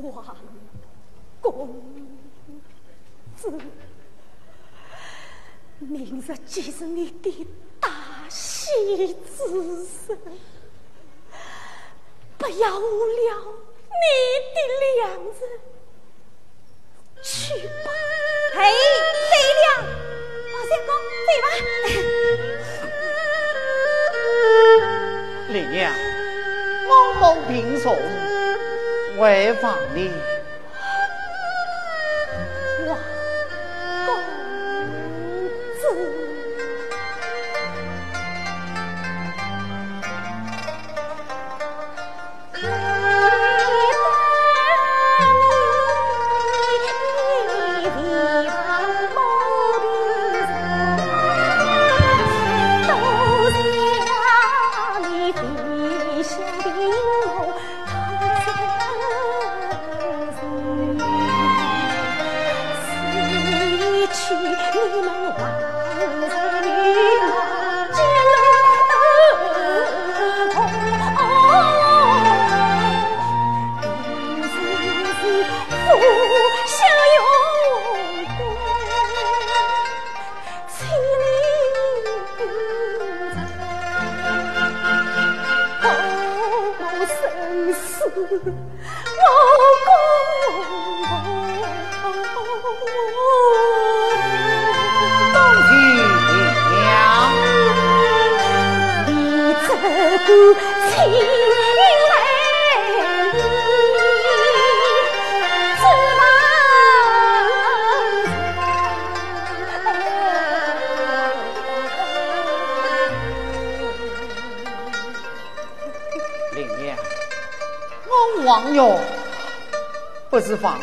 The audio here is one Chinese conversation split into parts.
王公子，明日既是你的大喜之日，不要误了你的良人。去吧，嘿，对了，王相公，对吧？丽娘，我蒙平送，回房里。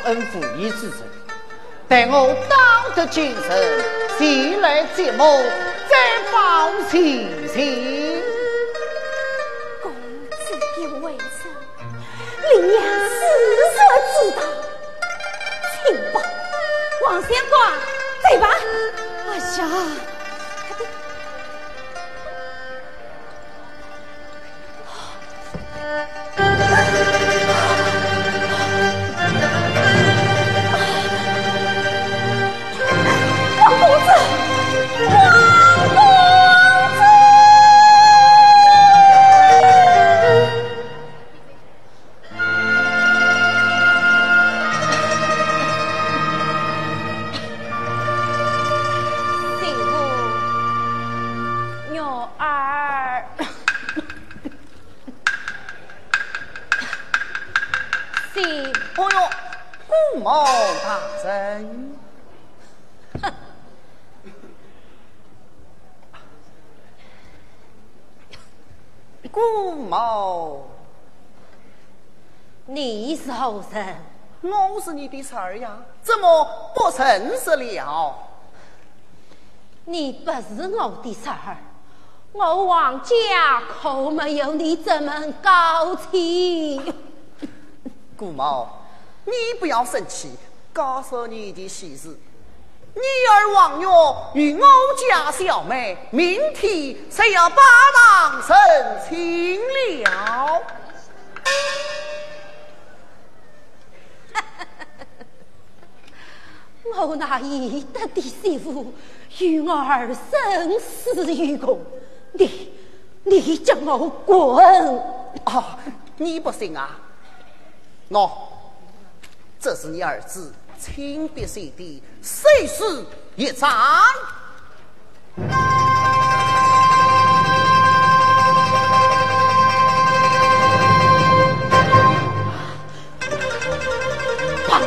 恩负义之人，待我当得精神，前来接我，再放心心。我是你的侄儿呀，怎么不认识了？你不是我的侄儿，我王家可没有你这么高亲。姑母，你不要生气，告诉你的喜事，女儿王月与我家小妹，明天就要把郎成亲了。我那义德的媳妇与儿生死与共，你你叫我滚！哦，你不信啊？喏，这是你儿子亲笔写的誓死一张。反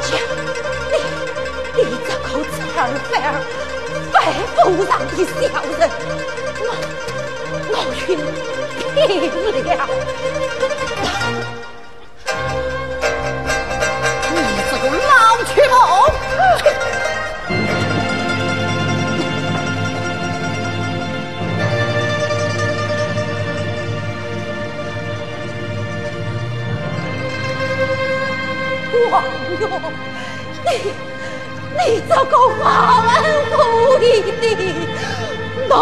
儿，拜府上的小人，我我与你拼了！个老屈魔！王勇，你。你这个忘恩负义的奴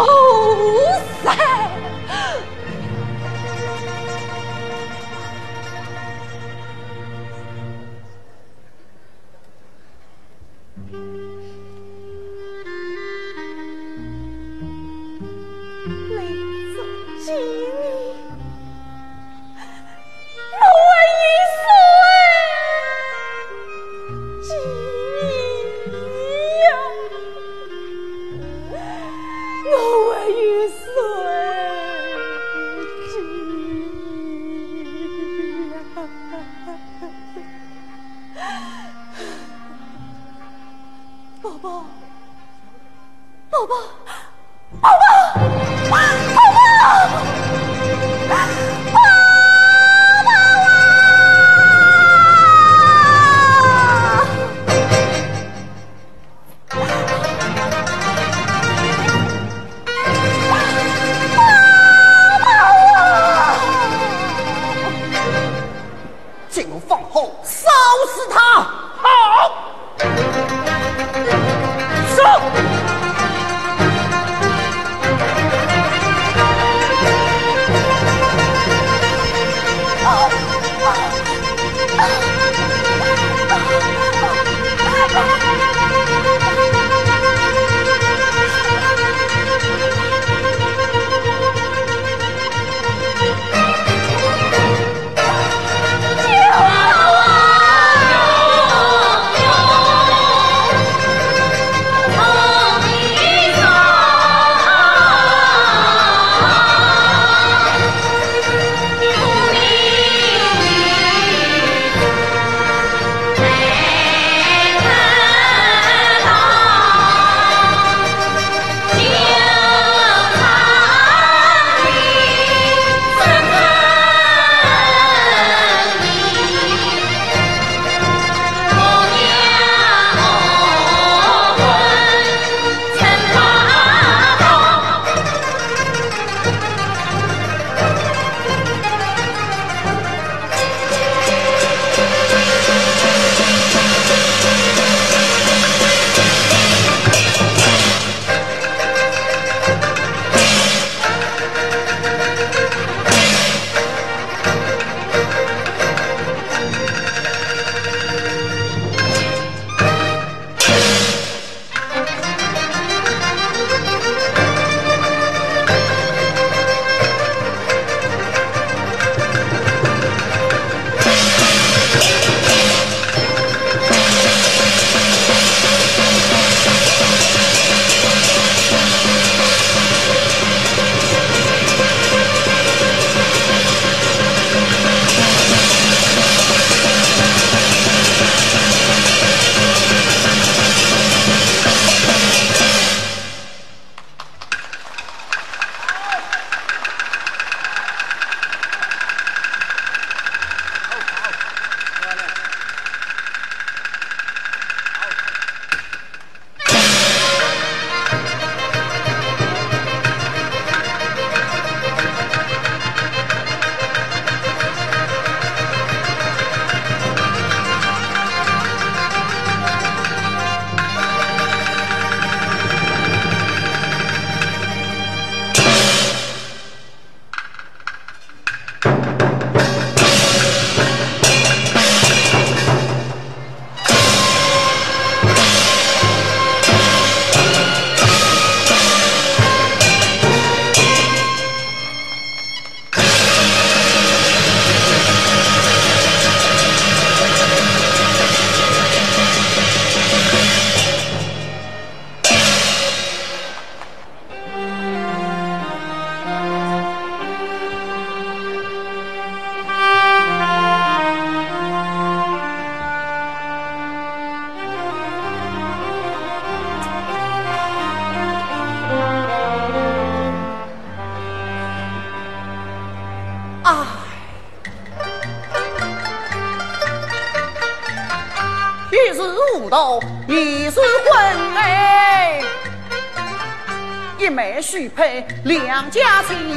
一枚许配两家亲。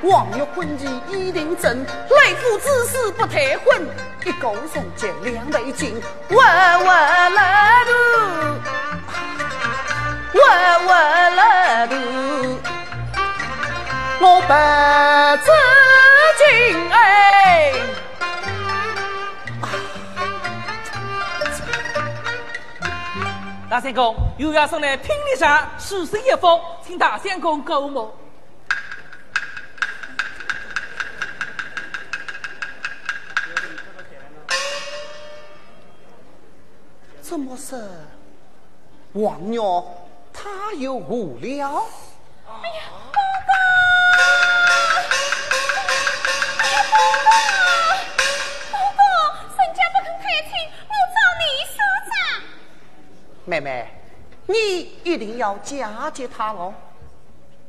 王玉婚期已定真，雷府之事不退婚，一钩送结两对金，稳稳了度，稳稳了度，我不知情哎。大相公又要送来聘礼上书信一封，请大相公过目。怎么是王娘？她又无聊？一定要嫁接他喽！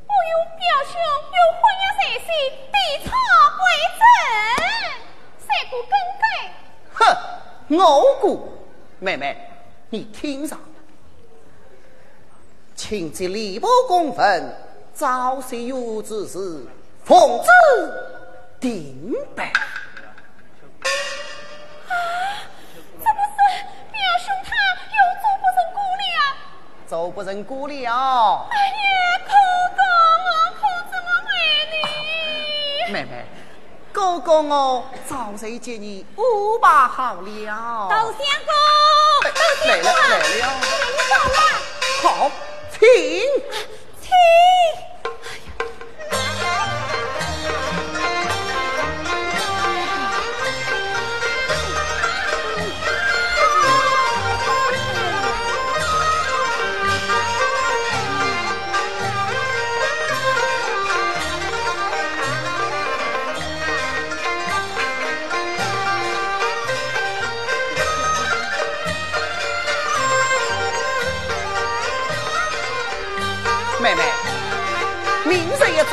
我有表兄有婚约在先，地草为证，谁不更改？哼，我姑，妹妹，你听上。请接礼部公分，早些有之事，奉旨定办。做不成姑了。哎呀，哥哥，我可怎么爱你？妹妹，哥哥我早些接你五把好了。窦相公，窦来了来了，你。好。请，请。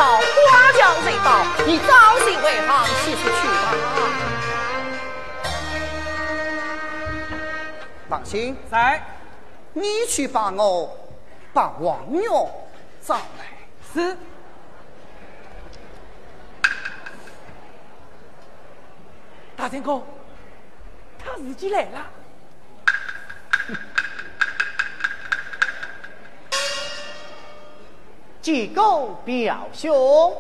花轿未到，你早些回房洗洗去吧。放心，在，你去把我把王爷找来。是。大天公，他自己来了。几个表兄，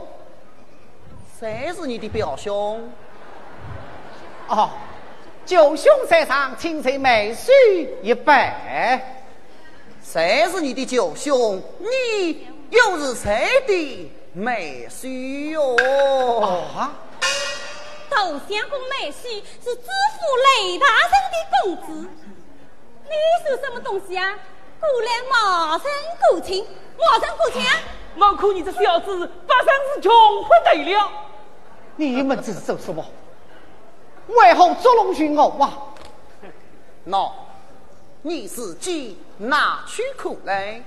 谁是你的表兄？哦，九兄在上，请随美婿一拜。谁是你的九兄？你又是谁的美婿哟？啊！窦相公美婿是知府雷大人的公子，你是什么东西啊？过来冒充过亲，冒充过亲！我看你这小子，八生是穷不得了。你们这是做什么？为何捉弄于我啊？喏，你自己拿去看来。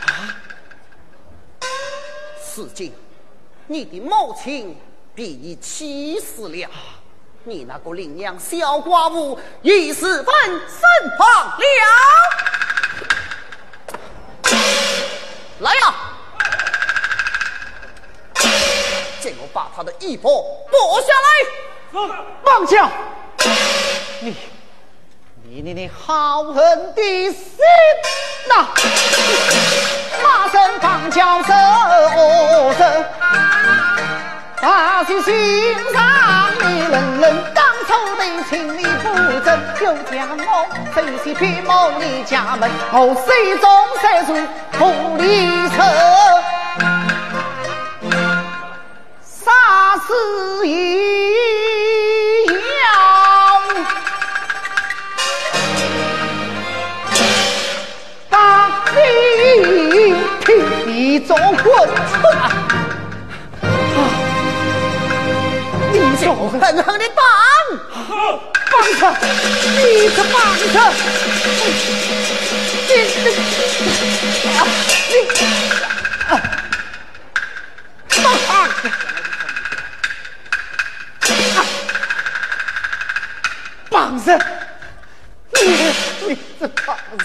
啊！此经，你的母亲。被你气死了！你那个领养小寡妇已是分身亡了。来呀！见我把他的衣服剥下来！放下！你，你你你好狠的心呐！马身放脚手手。大喜心上你冷冷，当初的情理不正，又将我飞去偏谋你家门，我手中塞出红里车，杀死一样，把你劈中滚出。狠狠的绑，绑他！你可绑他！你你啊你啊！绑！绑子！你你这绑子！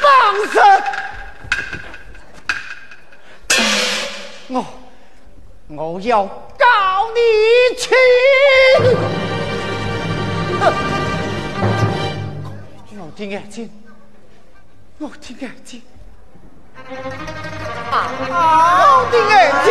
绑子！我我要告你去！我的眼睛，我的眼睛，啊我的眼睛！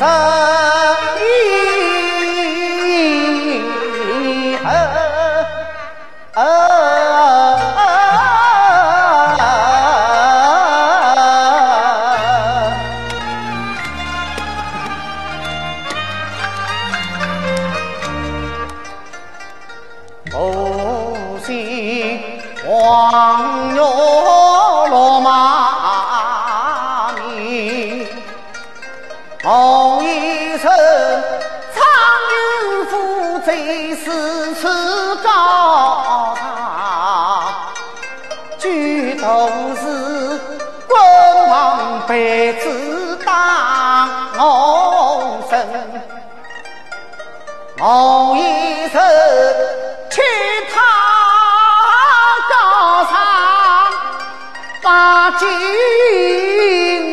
诶我一生，去他高上把金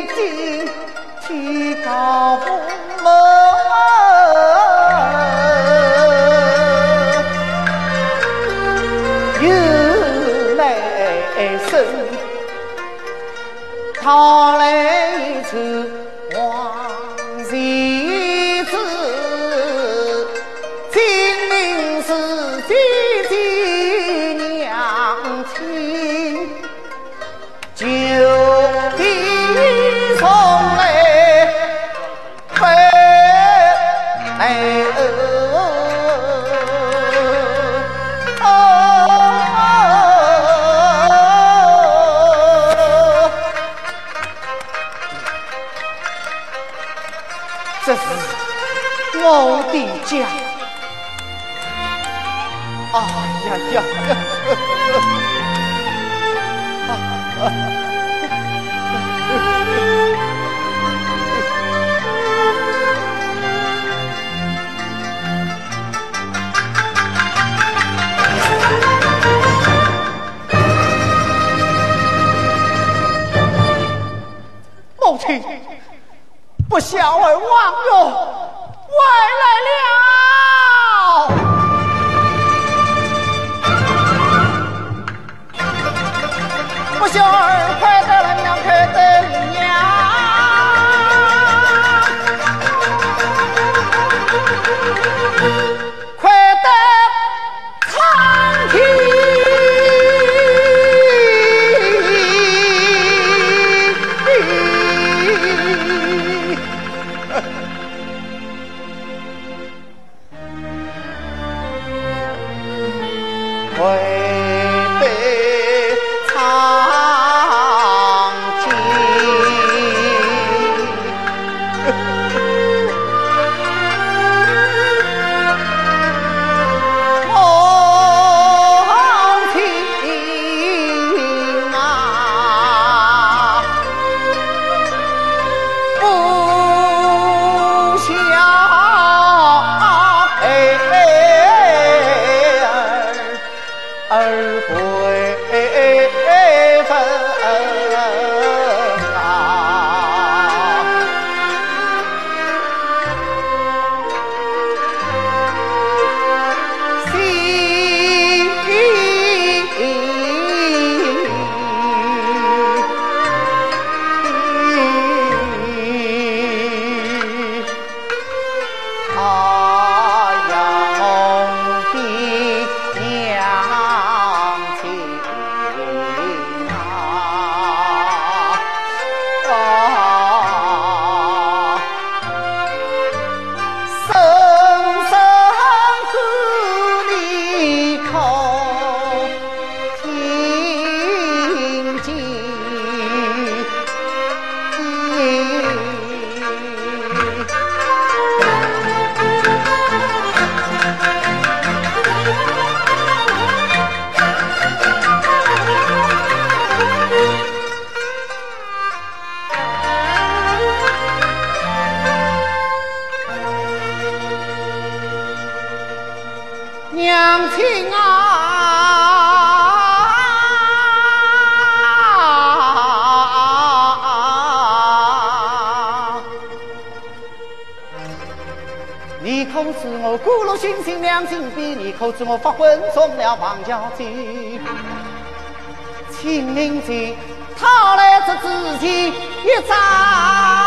鼎，替高公母，来生，他来。口子我发昏中了王家军，清明节他来这之前一张。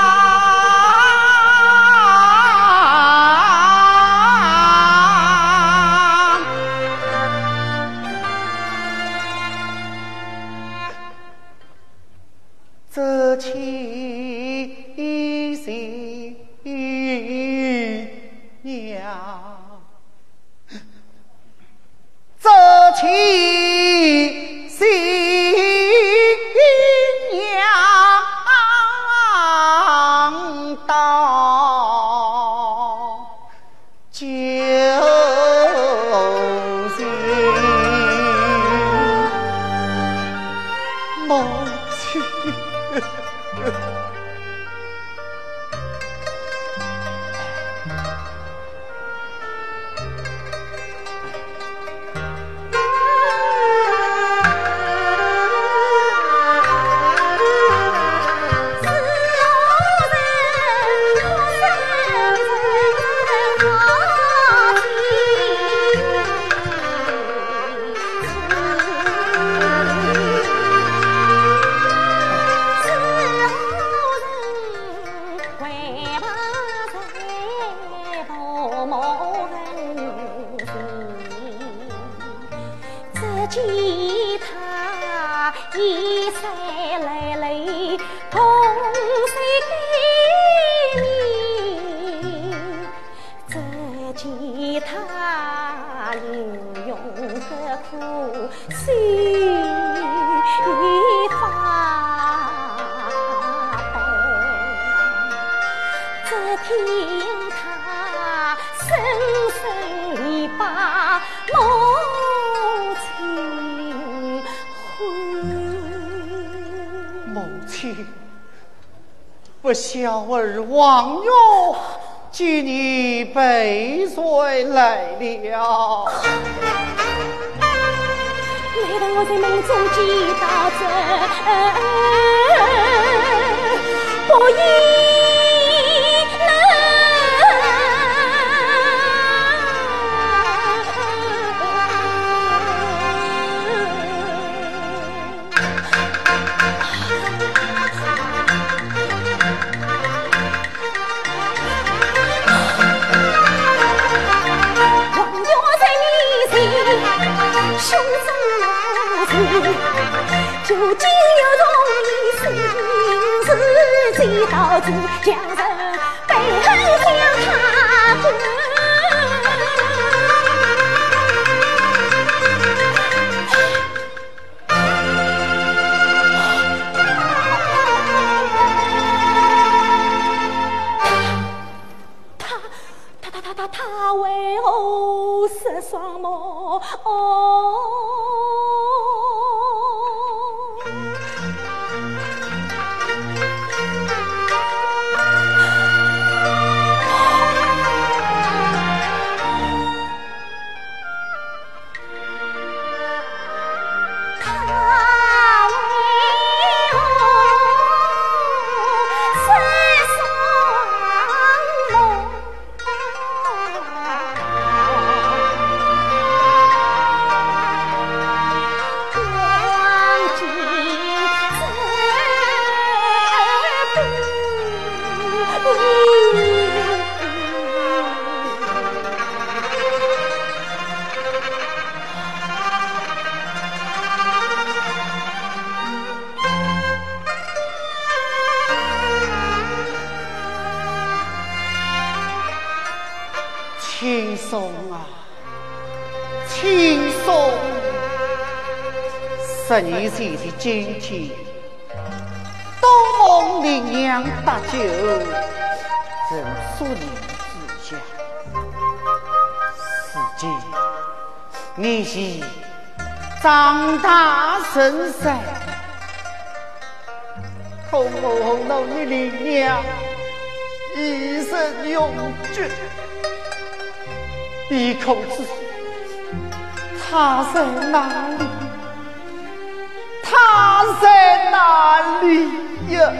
to 轻松啊，轻松！十年前的今天，东梦烈娘搭救，曾苏你之下。如今你已长大成人，可我那烈娘一生永绝。你可知他在哪里？他在哪里呀？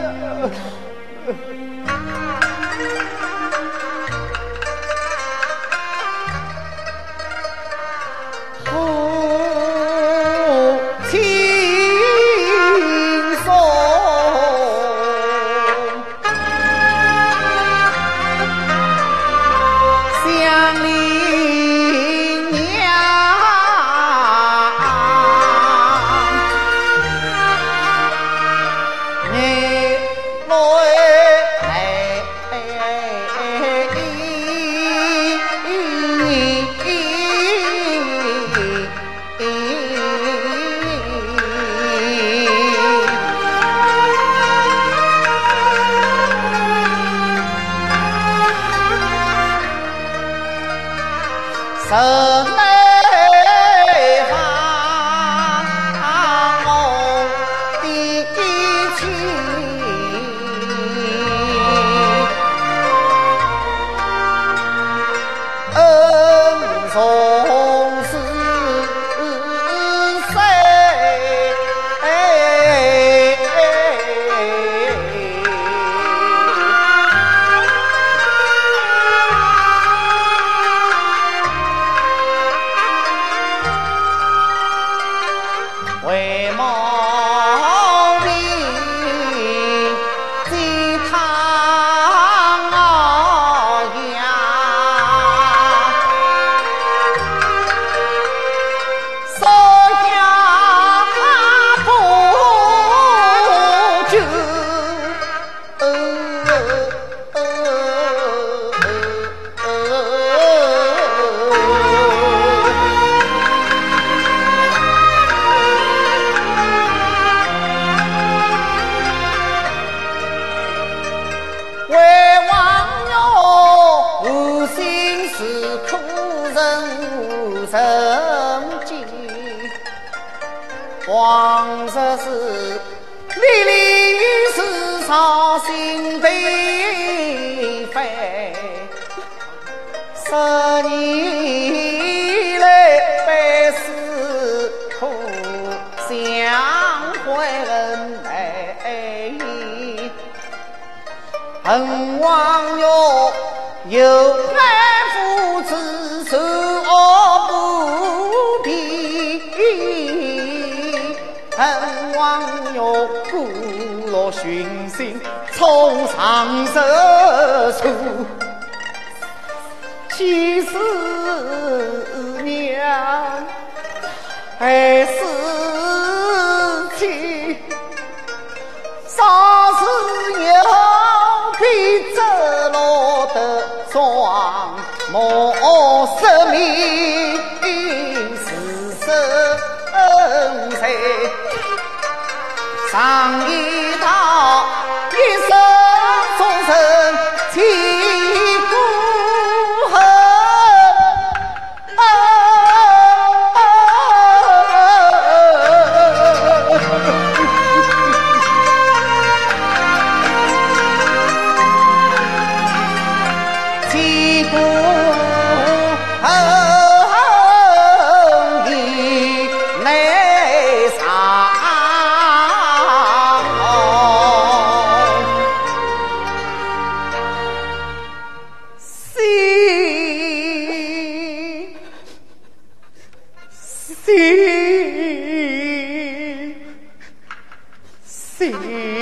生来恨王哟，有爱父子仇不平；恨王哟，孤落寻心，从长生处，妻是娘，还是妻，啥？我失命是生财，上一道一生终身心心。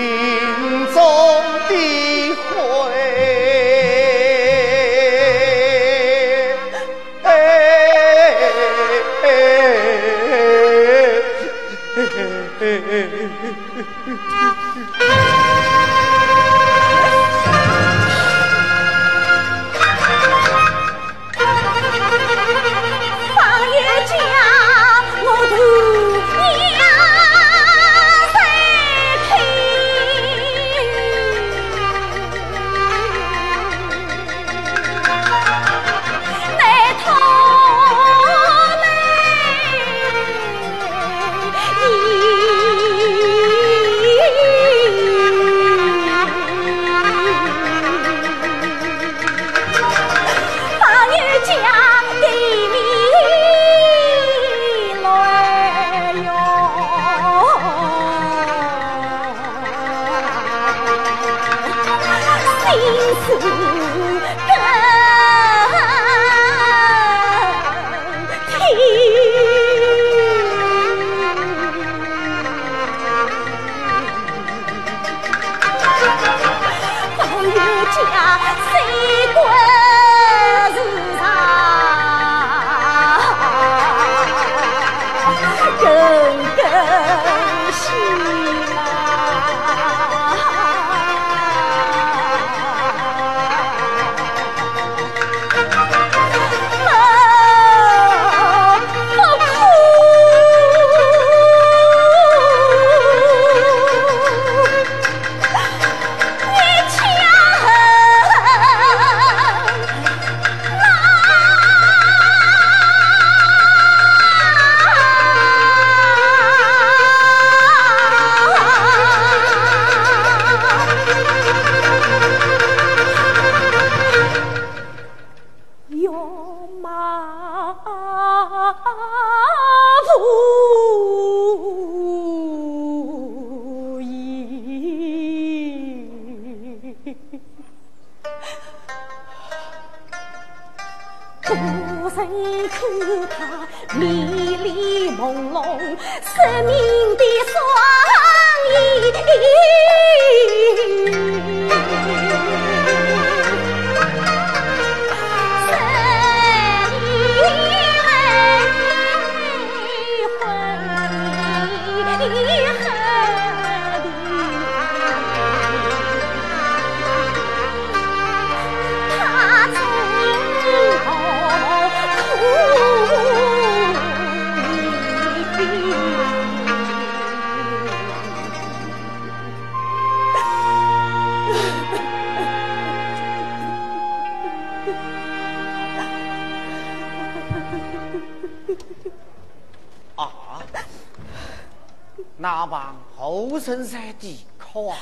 那帮后生山地可啊！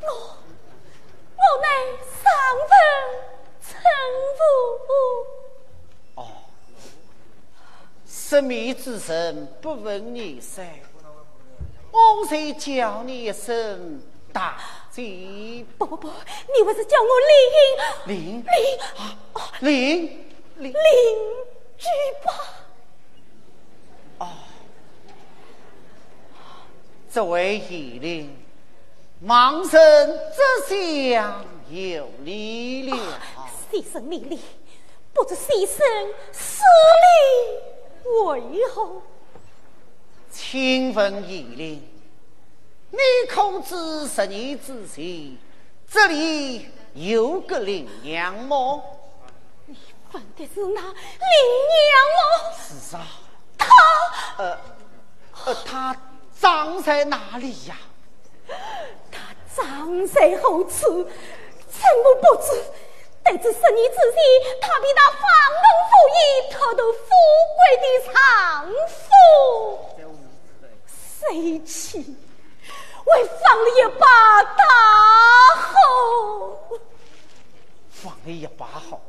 我乃上坟陈父。失迷之神不问你噻，我才叫你一声大姐不不不，你不是叫我林林林啊林林领举吧？这位义林，盲生这厢有礼了。先生命令，不知先生施礼为何？请问义林，你可知十年之前这里有个林娘吗？问的是那林娘哦。是啊。他。呃，呃，他葬在哪里呀？他葬在何处？臣我不知。得知十年之前，他比那房东府尹偷得富贵的丈夫，谁去为放了一把大吼？放了一把吼？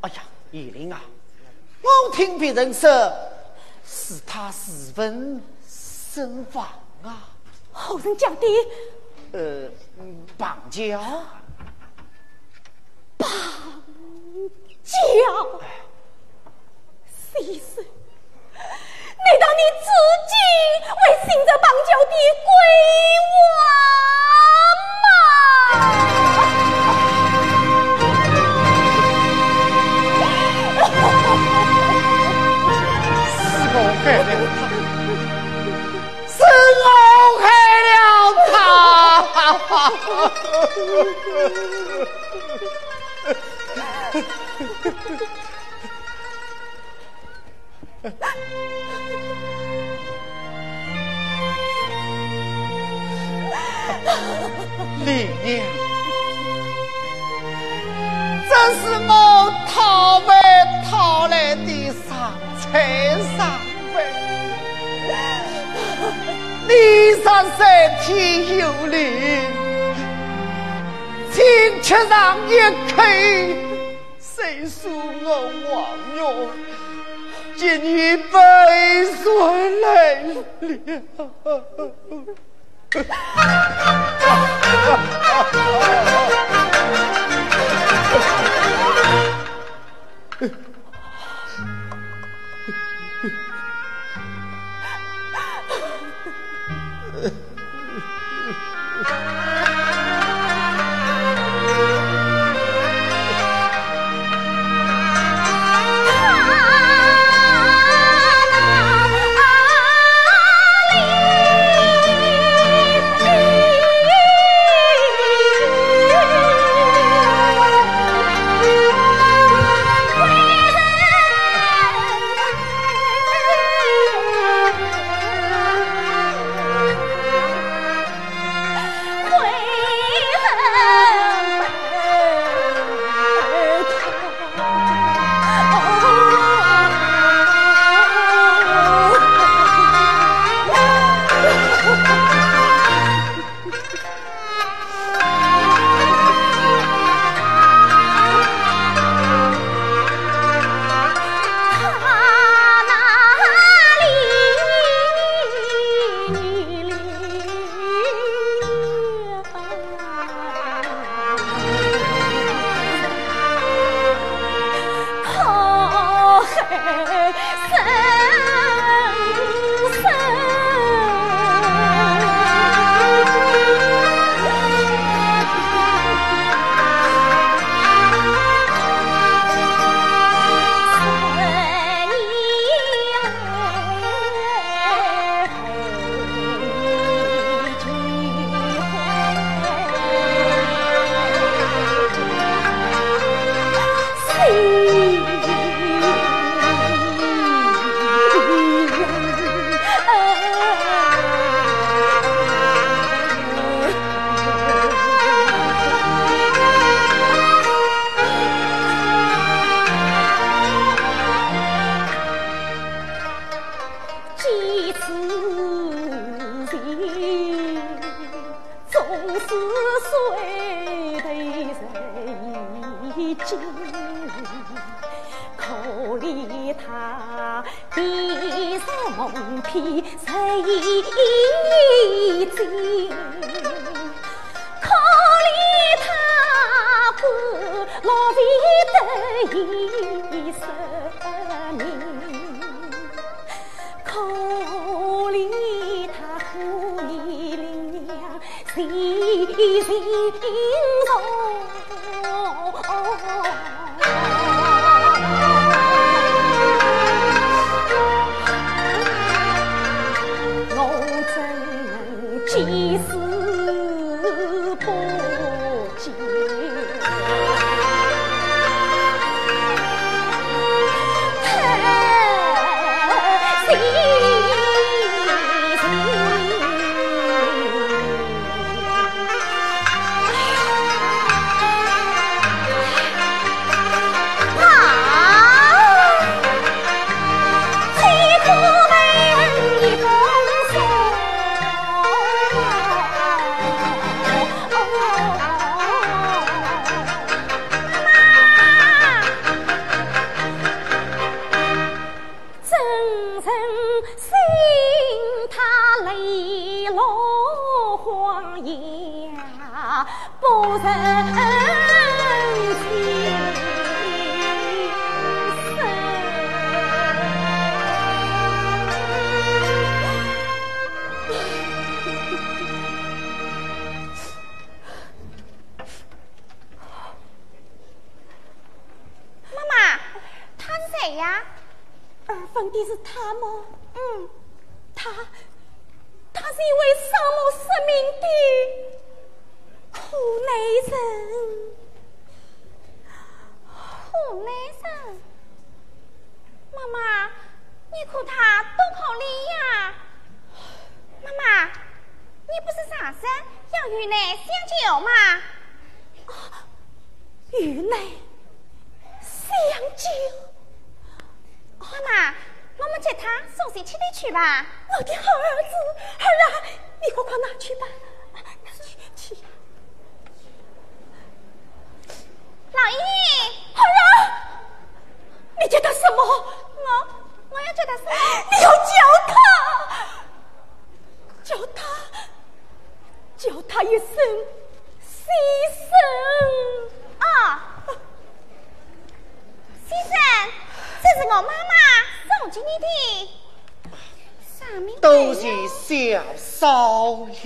哎呀，叶玲啊，我听别人说，是他私奔身亡啊。后人讲的？呃，绑架。绑架？先生，难道你自己为信着绑架的鬼娃吗？是我害了他，是我害了他。李娘，这是我讨回讨来的丧财上你上三天有灵，请吃上一口。谁说我忘哟？今日被谁来了？玉内相救。妈妈，我们接他送西去里去吧。我的好儿子，儿啊，你快快拿去吧。去去。老爷，儿啊，你叫他什么？我我要叫他什么？你要叫他，叫他，叫他一声先生啊，先生。这是我妈妈送给你的，都是小少爷。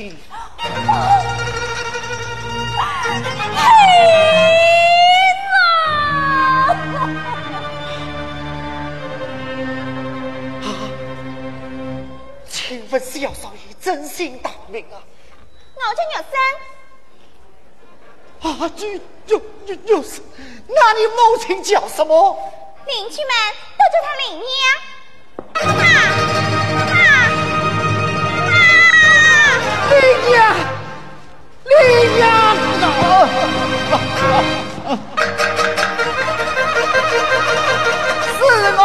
请问小少爷真心大名啊？我叫玉生。啊，就就就就是，那你母亲叫什么？邻居们都叫她林娘，妈妈，妈妈，林娘，林娘，是我。